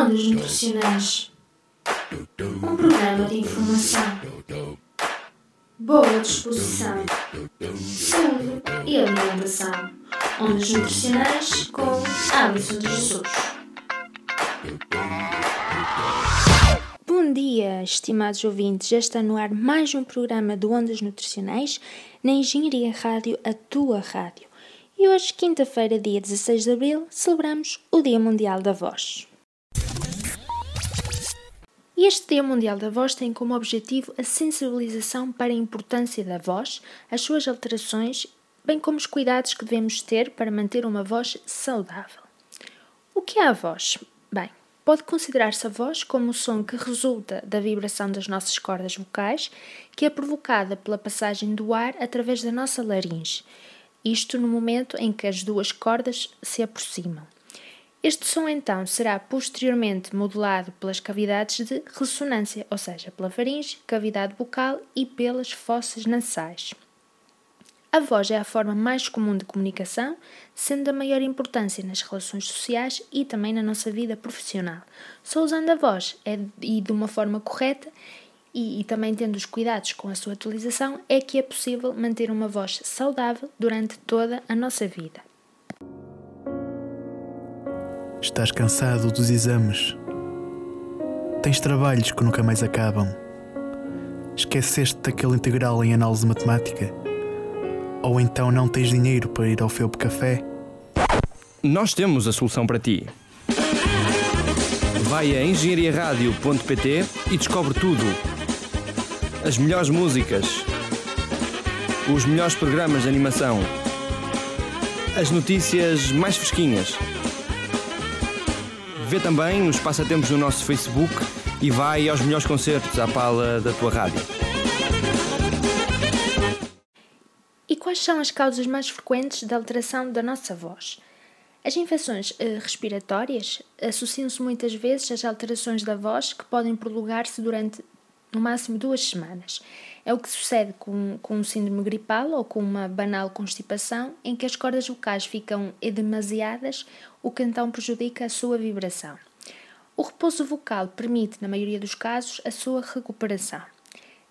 Ondas Nutricionais um programa de informação, boa disposição, saúde e alimentação. Ondas Nutricionais com Alisson de Jesus. Bom dia, estimados ouvintes. Já está no ar mais um programa de Ondas Nutricionais na Engenharia Rádio, a tua rádio. E hoje, quinta-feira, dia 16 de abril, celebramos o Dia Mundial da Voz. E este Dia Mundial da Voz tem como objetivo a sensibilização para a importância da voz, as suas alterações, bem como os cuidados que devemos ter para manter uma voz saudável. O que é a voz? Bem, pode considerar-se a voz como o som que resulta da vibração das nossas cordas vocais, que é provocada pela passagem do ar através da nossa laringe, isto no momento em que as duas cordas se aproximam. Este som então será posteriormente modulado pelas cavidades de ressonância, ou seja, pela faringe, cavidade bucal e pelas fossas nasais. A voz é a forma mais comum de comunicação, sendo da maior importância nas relações sociais e também na nossa vida profissional. Só usando a voz é, e de uma forma correta e, e também tendo os cuidados com a sua utilização é que é possível manter uma voz saudável durante toda a nossa vida. Estás cansado dos exames. Tens trabalhos que nunca mais acabam. Esqueceste daquele integral em análise matemática? Ou então não tens dinheiro para ir ao Felp Café? Nós temos a solução para ti. Vai a engenhariaradio.pt e descobre tudo. As melhores músicas, os melhores programas de animação, as notícias mais fresquinhas Vê também os passatempos no nosso Facebook e vai aos melhores concertos à pala da tua rádio. E quais são as causas mais frequentes da alteração da nossa voz? As infecções eh, respiratórias associam-se muitas vezes às alterações da voz que podem prolongar-se durante no máximo duas semanas. É o que sucede com, com um síndrome gripal ou com uma banal constipação, em que as cordas vocais ficam demasiadas o que então prejudica a sua vibração. O repouso vocal permite, na maioria dos casos, a sua recuperação.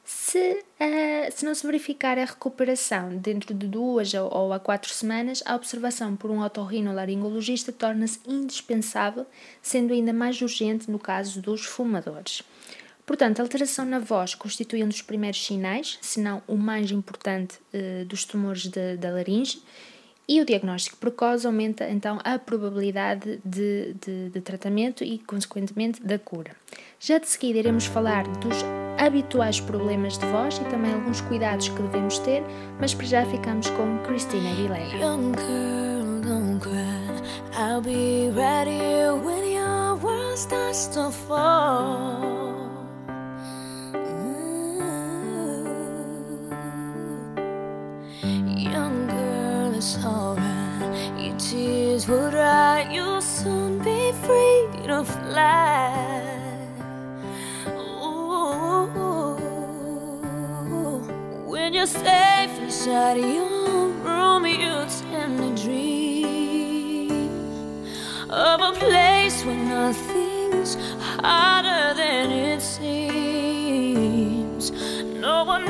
Se, uh, se não se verificar a recuperação dentro de duas ou, ou a quatro semanas, a observação por um otorrinolaringologista torna-se indispensável, sendo ainda mais urgente no caso dos fumadores. Portanto, a alteração na voz constitui um dos primeiros sinais, se não o mais importante, uh, dos tumores de, da laringe e o diagnóstico precoce aumenta então a probabilidade de, de, de, tratamento e, consequentemente, da cura. Já de seguida iremos falar dos habituais problemas de voz e também alguns cuidados que devemos ter, mas para já ficamos com Cristina Aguilera. When your tears will dry, you'll soon be free to fly. Ooh, when you're safe inside your room, you tend to dream of a place where nothing's harder than it seems. No one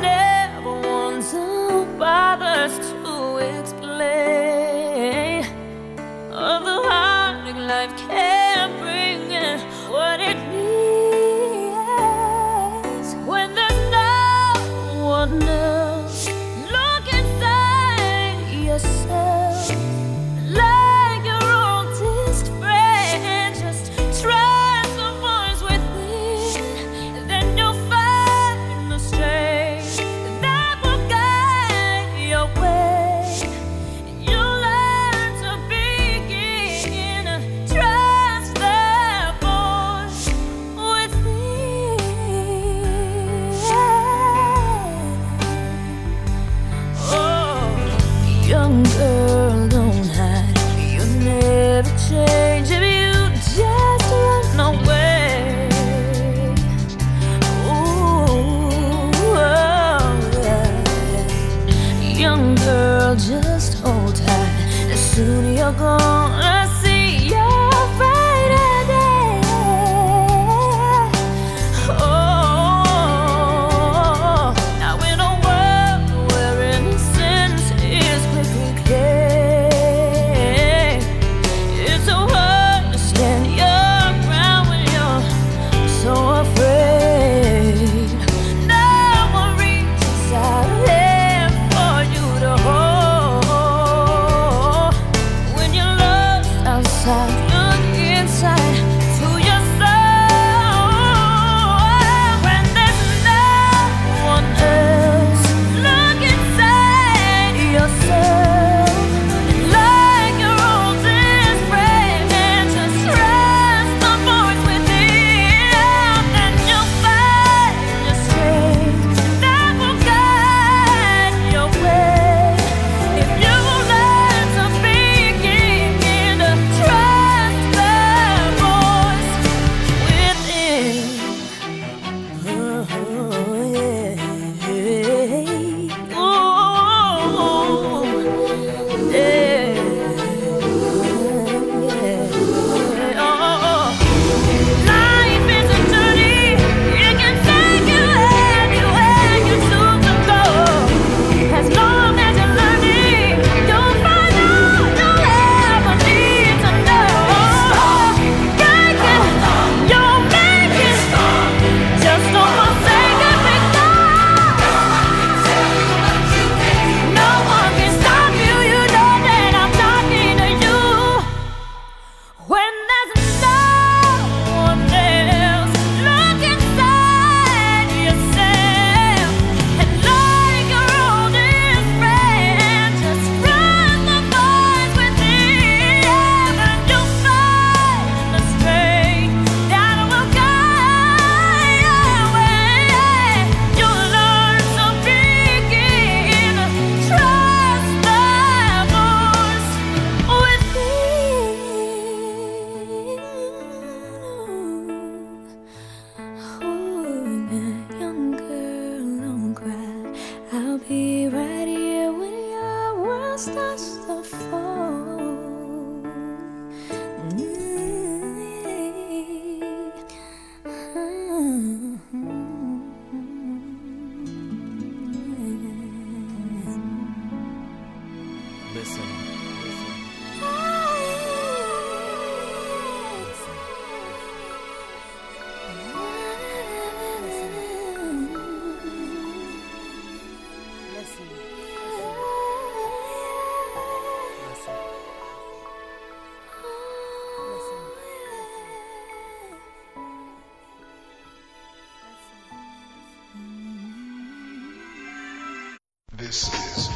This is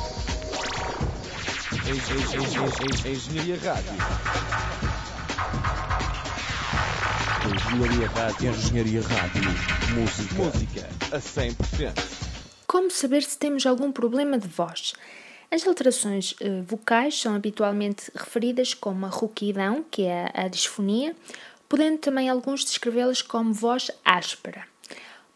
Engenharia Rádio. Engenharia Rádio. Engenharia Rádio. Música. Música a 100%. Como saber se temos algum problema de voz? As alterações eh, vocais são habitualmente referidas como a rouquidão, que é a disfonia, podendo também alguns descrevê-las como voz áspera.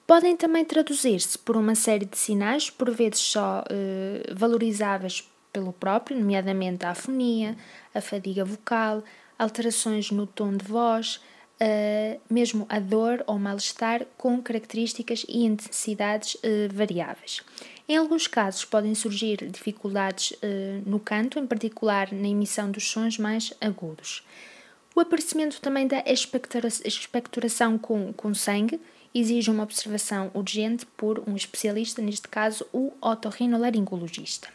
Podem também traduzir-se por uma série de sinais, por vezes só eh, valorizáveis pelo próprio, nomeadamente a afonia, a fadiga vocal, alterações no tom de voz, uh, mesmo a dor ou mal-estar com características e intensidades uh, variáveis. Em alguns casos podem surgir dificuldades uh, no canto, em particular na emissão dos sons mais agudos. O aparecimento também da expectoração com, com sangue exige uma observação urgente por um especialista, neste caso o otorrinolaringologista.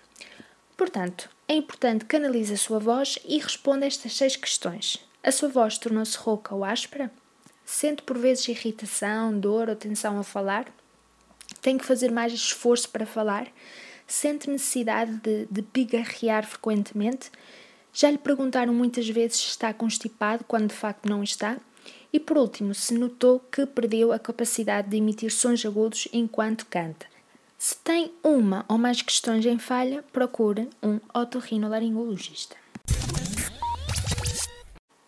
Portanto, é importante que analise a sua voz e responda estas seis questões. A sua voz tornou-se rouca ou áspera? Sente por vezes irritação, dor ou tensão ao falar? Tem que fazer mais esforço para falar? Sente necessidade de, de pigarrear frequentemente? Já lhe perguntaram muitas vezes se está constipado quando de facto não está? E por último, se notou que perdeu a capacidade de emitir sons agudos enquanto canta. Se tem uma ou mais questões em falha, procure um otorrinolaringologista.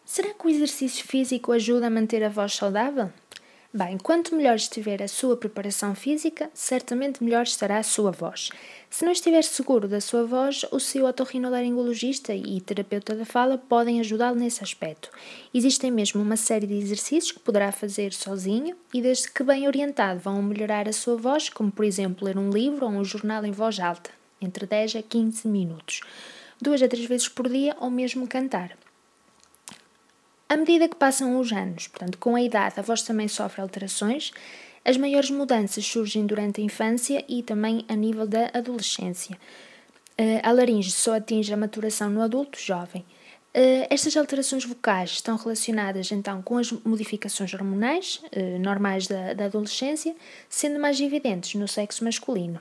Será que o exercício físico ajuda a manter a voz saudável? Bem, quanto melhor estiver a sua preparação física, certamente melhor estará a sua voz. Se não estiver seguro da sua voz, o seu otorrinolaringologista e terapeuta da fala podem ajudá-lo nesse aspecto. Existem mesmo uma série de exercícios que poderá fazer sozinho e, desde que bem orientado, vão melhorar a sua voz, como por exemplo ler um livro ou um jornal em voz alta, entre 10 a 15 minutos, duas a três vezes por dia ou mesmo cantar. À medida que passam os anos, portanto, com a idade, a voz também sofre alterações. As maiores mudanças surgem durante a infância e também a nível da adolescência. Eh, a laringe só atinge a maturação no adulto jovem. Eh, estas alterações vocais estão relacionadas então com as modificações hormonais eh, normais da, da adolescência, sendo mais evidentes no sexo masculino.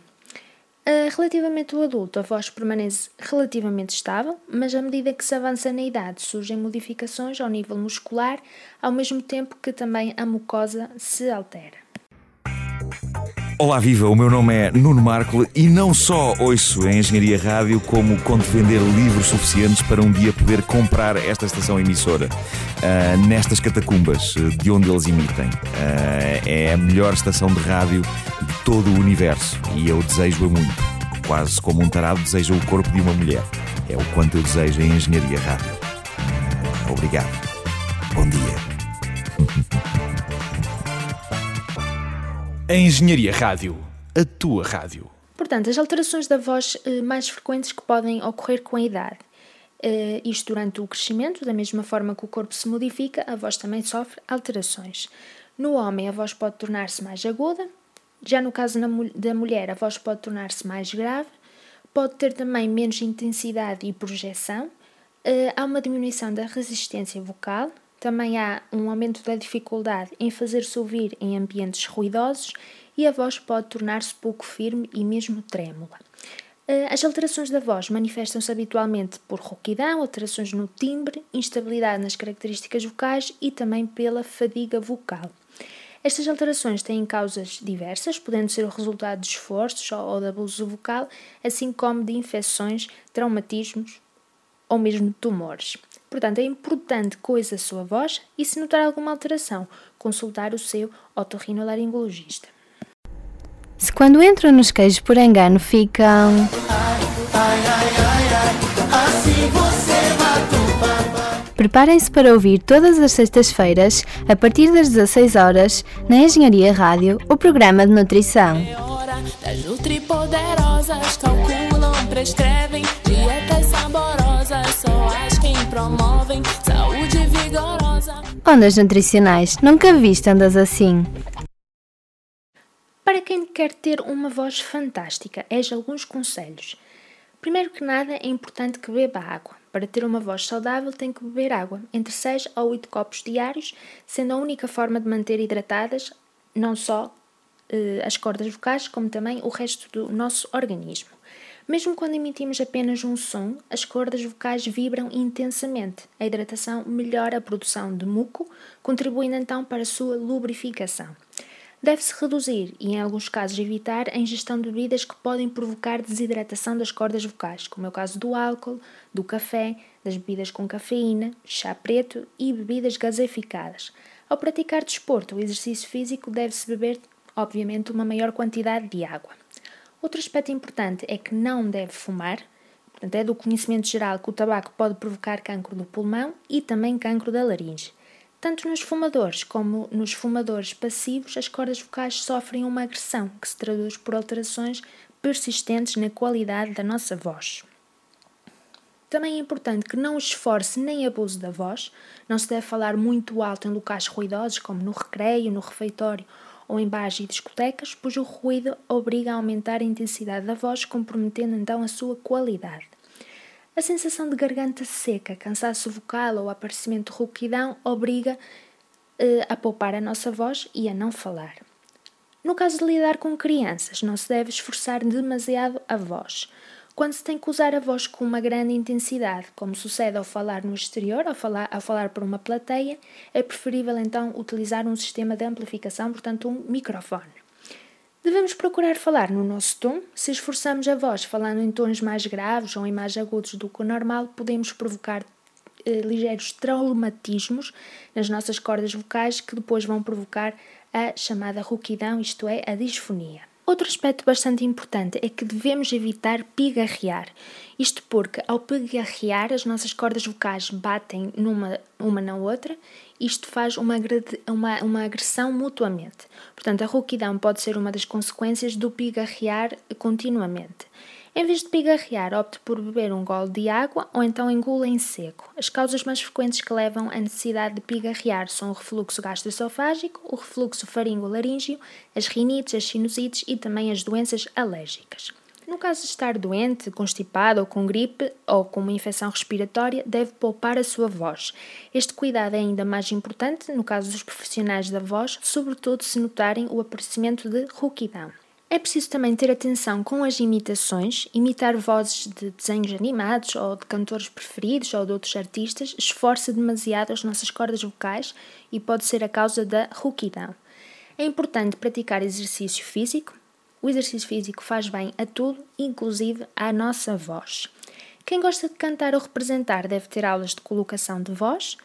Uh, relativamente ao adulto, a voz permanece relativamente estável, mas à medida que se avança na idade surgem modificações ao nível muscular, ao mesmo tempo que também a mucosa se altera. Olá, viva! O meu nome é Nuno Marco e não só ouço a Engenharia Rádio, como conto vender livros suficientes para um dia poder comprar esta estação emissora uh, nestas catacumbas de onde eles emitem. Uh, é a melhor estação de rádio todo o universo e eu desejo-a muito. Quase como um tarado deseja o corpo de uma mulher. É o quanto eu desejo a Engenharia Rádio. Obrigado. Bom dia. A Engenharia Rádio, a tua rádio. Portanto, as alterações da voz eh, mais frequentes que podem ocorrer com a idade. Uh, isto durante o crescimento, da mesma forma que o corpo se modifica, a voz também sofre alterações. No homem, a voz pode tornar-se mais aguda, já no caso da mulher, a voz pode tornar-se mais grave, pode ter também menos intensidade e projeção, uh, há uma diminuição da resistência vocal, também há um aumento da dificuldade em fazer-se ouvir em ambientes ruidosos e a voz pode tornar-se pouco firme e mesmo trêmula. Eh, as alterações da voz manifestam-se habitualmente por rouquidão, alterações no timbre, instabilidade nas características vocais e também pela fadiga vocal. Estas alterações têm causas diversas, podendo ser o resultado de esforços ou de abuso vocal, assim como de infecções, traumatismos ou mesmo tumores. Portanto, é importante coisa a sua voz e, se notar alguma alteração, consultar o seu otorrinolaringologista. Se quando entram nos queijos por engano ficam. Preparem-se para ouvir todas as sextas-feiras, a partir das 16 horas, na Engenharia Rádio, o programa de nutrição. É hora das nutripoderosas calculam, prescrevem dietas saborosas, só as que promovem saúde vigorosa. Ondas nutricionais, nunca viste andas assim. Para quem quer ter uma voz fantástica, eis alguns conselhos. Primeiro que nada, é importante que beba água. Para ter uma voz saudável, tem que beber água, entre 6 a 8 copos diários, sendo a única forma de manter hidratadas não só eh, as cordas vocais, como também o resto do nosso organismo. Mesmo quando emitimos apenas um som, as cordas vocais vibram intensamente. A hidratação melhora a produção de muco, contribuindo então para a sua lubrificação. Deve-se reduzir e, em alguns casos, evitar a ingestão de bebidas que podem provocar desidratação das cordas vocais, como é o caso do álcool, do café, das bebidas com cafeína, chá preto e bebidas gaseificadas. Ao praticar desporto ou exercício físico, deve-se beber, obviamente, uma maior quantidade de água. Outro aspecto importante é que não deve fumar, portanto, é do conhecimento geral que o tabaco pode provocar cancro do pulmão e também cancro da laringe. Tanto nos fumadores como nos fumadores passivos, as cordas vocais sofrem uma agressão que se traduz por alterações persistentes na qualidade da nossa voz. Também é importante que não esforce nem abuse da voz. Não se deve falar muito alto em locais ruidosos, como no recreio, no refeitório ou em bares e discotecas, pois o ruído obriga a aumentar a intensidade da voz, comprometendo então a sua qualidade. A sensação de garganta seca, cansaço vocal ou aparecimento de rouquidão obriga uh, a poupar a nossa voz e a não falar. No caso de lidar com crianças, não se deve esforçar demasiado a voz. Quando se tem que usar a voz com uma grande intensidade, como sucede ao falar no exterior, ao falar, ao falar para uma plateia, é preferível então utilizar um sistema de amplificação, portanto, um microfone. Devemos procurar falar no nosso tom. Se esforçamos a voz falando em tons mais graves ou em mais agudos do que o normal, podemos provocar eh, ligeiros traumatismos nas nossas cordas vocais que depois vão provocar a chamada rouquidão, isto é, a disfonia. Outro aspecto bastante importante é que devemos evitar pigarrear. Isto porque, ao pigarrear, as nossas cordas vocais batem numa uma na outra. Isto faz uma, uma, uma agressão mutuamente. Portanto, a rouquidão pode ser uma das consequências do pigarrear continuamente. Em vez de pigarrear, opte por beber um gole de água ou então engula em seco. As causas mais frequentes que levam à necessidade de pigarrear são o refluxo gastroesofágico, o refluxo faringo-laríngeo, as rinites, as sinusites e também as doenças alérgicas. No caso de estar doente, constipado ou com gripe ou com uma infecção respiratória, deve poupar a sua voz. Este cuidado é ainda mais importante no caso dos profissionais da voz, sobretudo se notarem o aparecimento de rouquidão. É preciso também ter atenção com as imitações, imitar vozes de desenhos animados ou de cantores preferidos ou de outros artistas esforça demasiado as nossas cordas vocais e pode ser a causa da rouquidão. É importante praticar exercício físico. O exercício físico faz bem a tudo, inclusive à nossa voz. Quem gosta de cantar ou representar deve ter aulas de colocação de voz.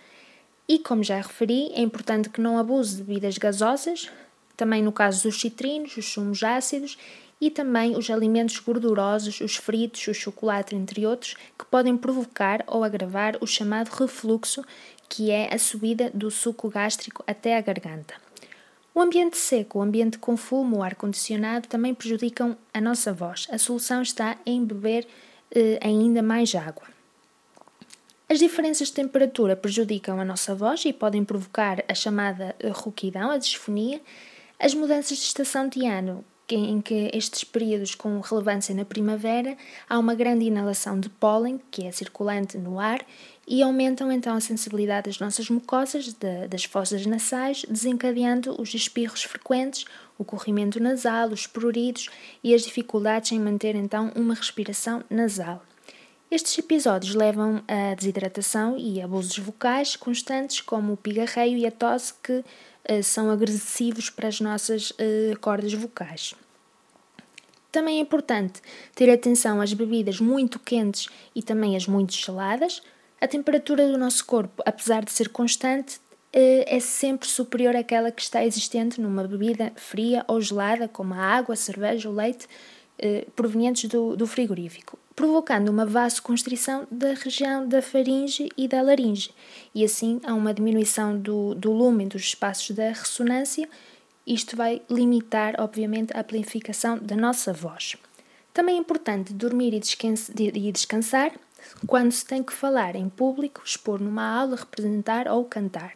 E, como já referi, é importante que não abuse de bebidas gasosas, também no caso dos citrinos, os sumos ácidos e também os alimentos gordurosos, os fritos, o chocolate, entre outros, que podem provocar ou agravar o chamado refluxo, que é a subida do suco gástrico até a garganta. O ambiente seco, o ambiente com fumo, o ar-condicionado também prejudicam a nossa voz. A solução está em beber eh, ainda mais água. As diferenças de temperatura prejudicam a nossa voz e podem provocar a chamada rouquidão, a disfonia, as mudanças de estação de ano, em que estes períodos com relevância na primavera há uma grande inalação de pólen, que é circulante no ar, e aumentam então a sensibilidade das nossas mucosas, de, das fossas nasais, desencadeando os espirros frequentes, o corrimento nasal, os pruridos e as dificuldades em manter então uma respiração nasal. Estes episódios levam a desidratação e abusos vocais constantes, como o pigarreio e a tosse, que uh, são agressivos para as nossas uh, cordas vocais. Também é importante ter atenção às bebidas muito quentes e também às muito geladas. A temperatura do nosso corpo, apesar de ser constante, uh, é sempre superior àquela que está existente numa bebida fria ou gelada, como a água, a cerveja ou leite, provenientes do, do frigorífico provocando uma vasoconstrição da região da faringe e da laringe, e assim há uma diminuição do, do lume dos espaços da ressonância. Isto vai limitar, obviamente, a amplificação da nossa voz. Também é importante dormir e descansar quando se tem que falar em público, expor numa aula, representar ou cantar.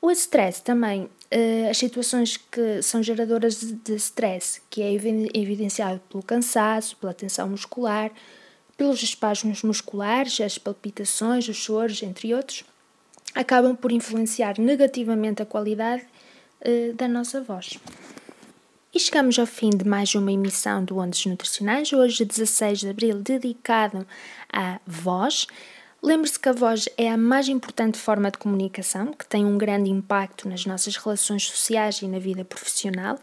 O stress também, uh, as situações que são geradoras de, stress, que é evidenciado pelo cansaço, pela tensão muscular, pelos espasmos musculares, as palpitações, os choros, entre outros, acabam por influenciar negativamente a qualidade uh, da nossa voz. E chegamos ao fim de mais uma emissão do Ondas Nutricionais, hoje 16 de Abril, dedicado à voz. Lembre-se que a voz é a mais importante forma de comunicação, que tem um grande impacto nas nossas relações sociais e na vida profissional.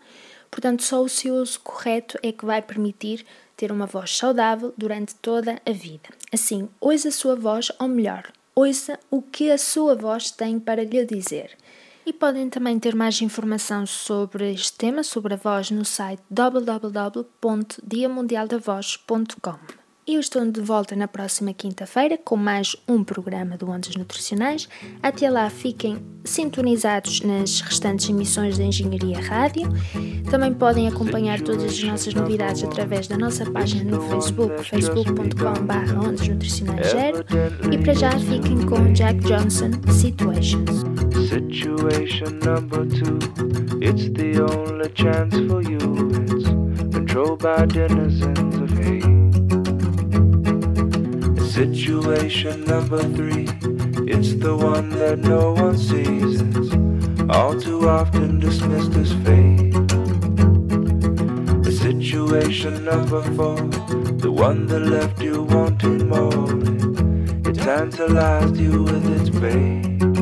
Portanto, só o seu uso correto é que vai permitir ter uma voz saudável durante toda a vida. Assim, ouça a sua voz, ou melhor, ouça o que a sua voz tem para lhe dizer. E podem também ter mais informação sobre este tema, sobre a voz, no site www.diamundialdavoz.com. Eu estou de volta na próxima quinta-feira com mais um programa do Ondas Nutricionais. Até lá, fiquem sintonizados nas restantes emissões da Engenharia Rádio. Também podem acompanhar todas as nossas novidades através da nossa página no Facebook, facebook.com.br Ondas Nutricionais Zero. E para já, fiquem com Jack Johnson, Situations. Situation number two, it's the only chance for you. It's controlled by denizens. Situation number three, it's the one that no one sees. It's all too often dismissed as fate. Situation number four, the one that left you wanting more. It, tantalized you with its bait.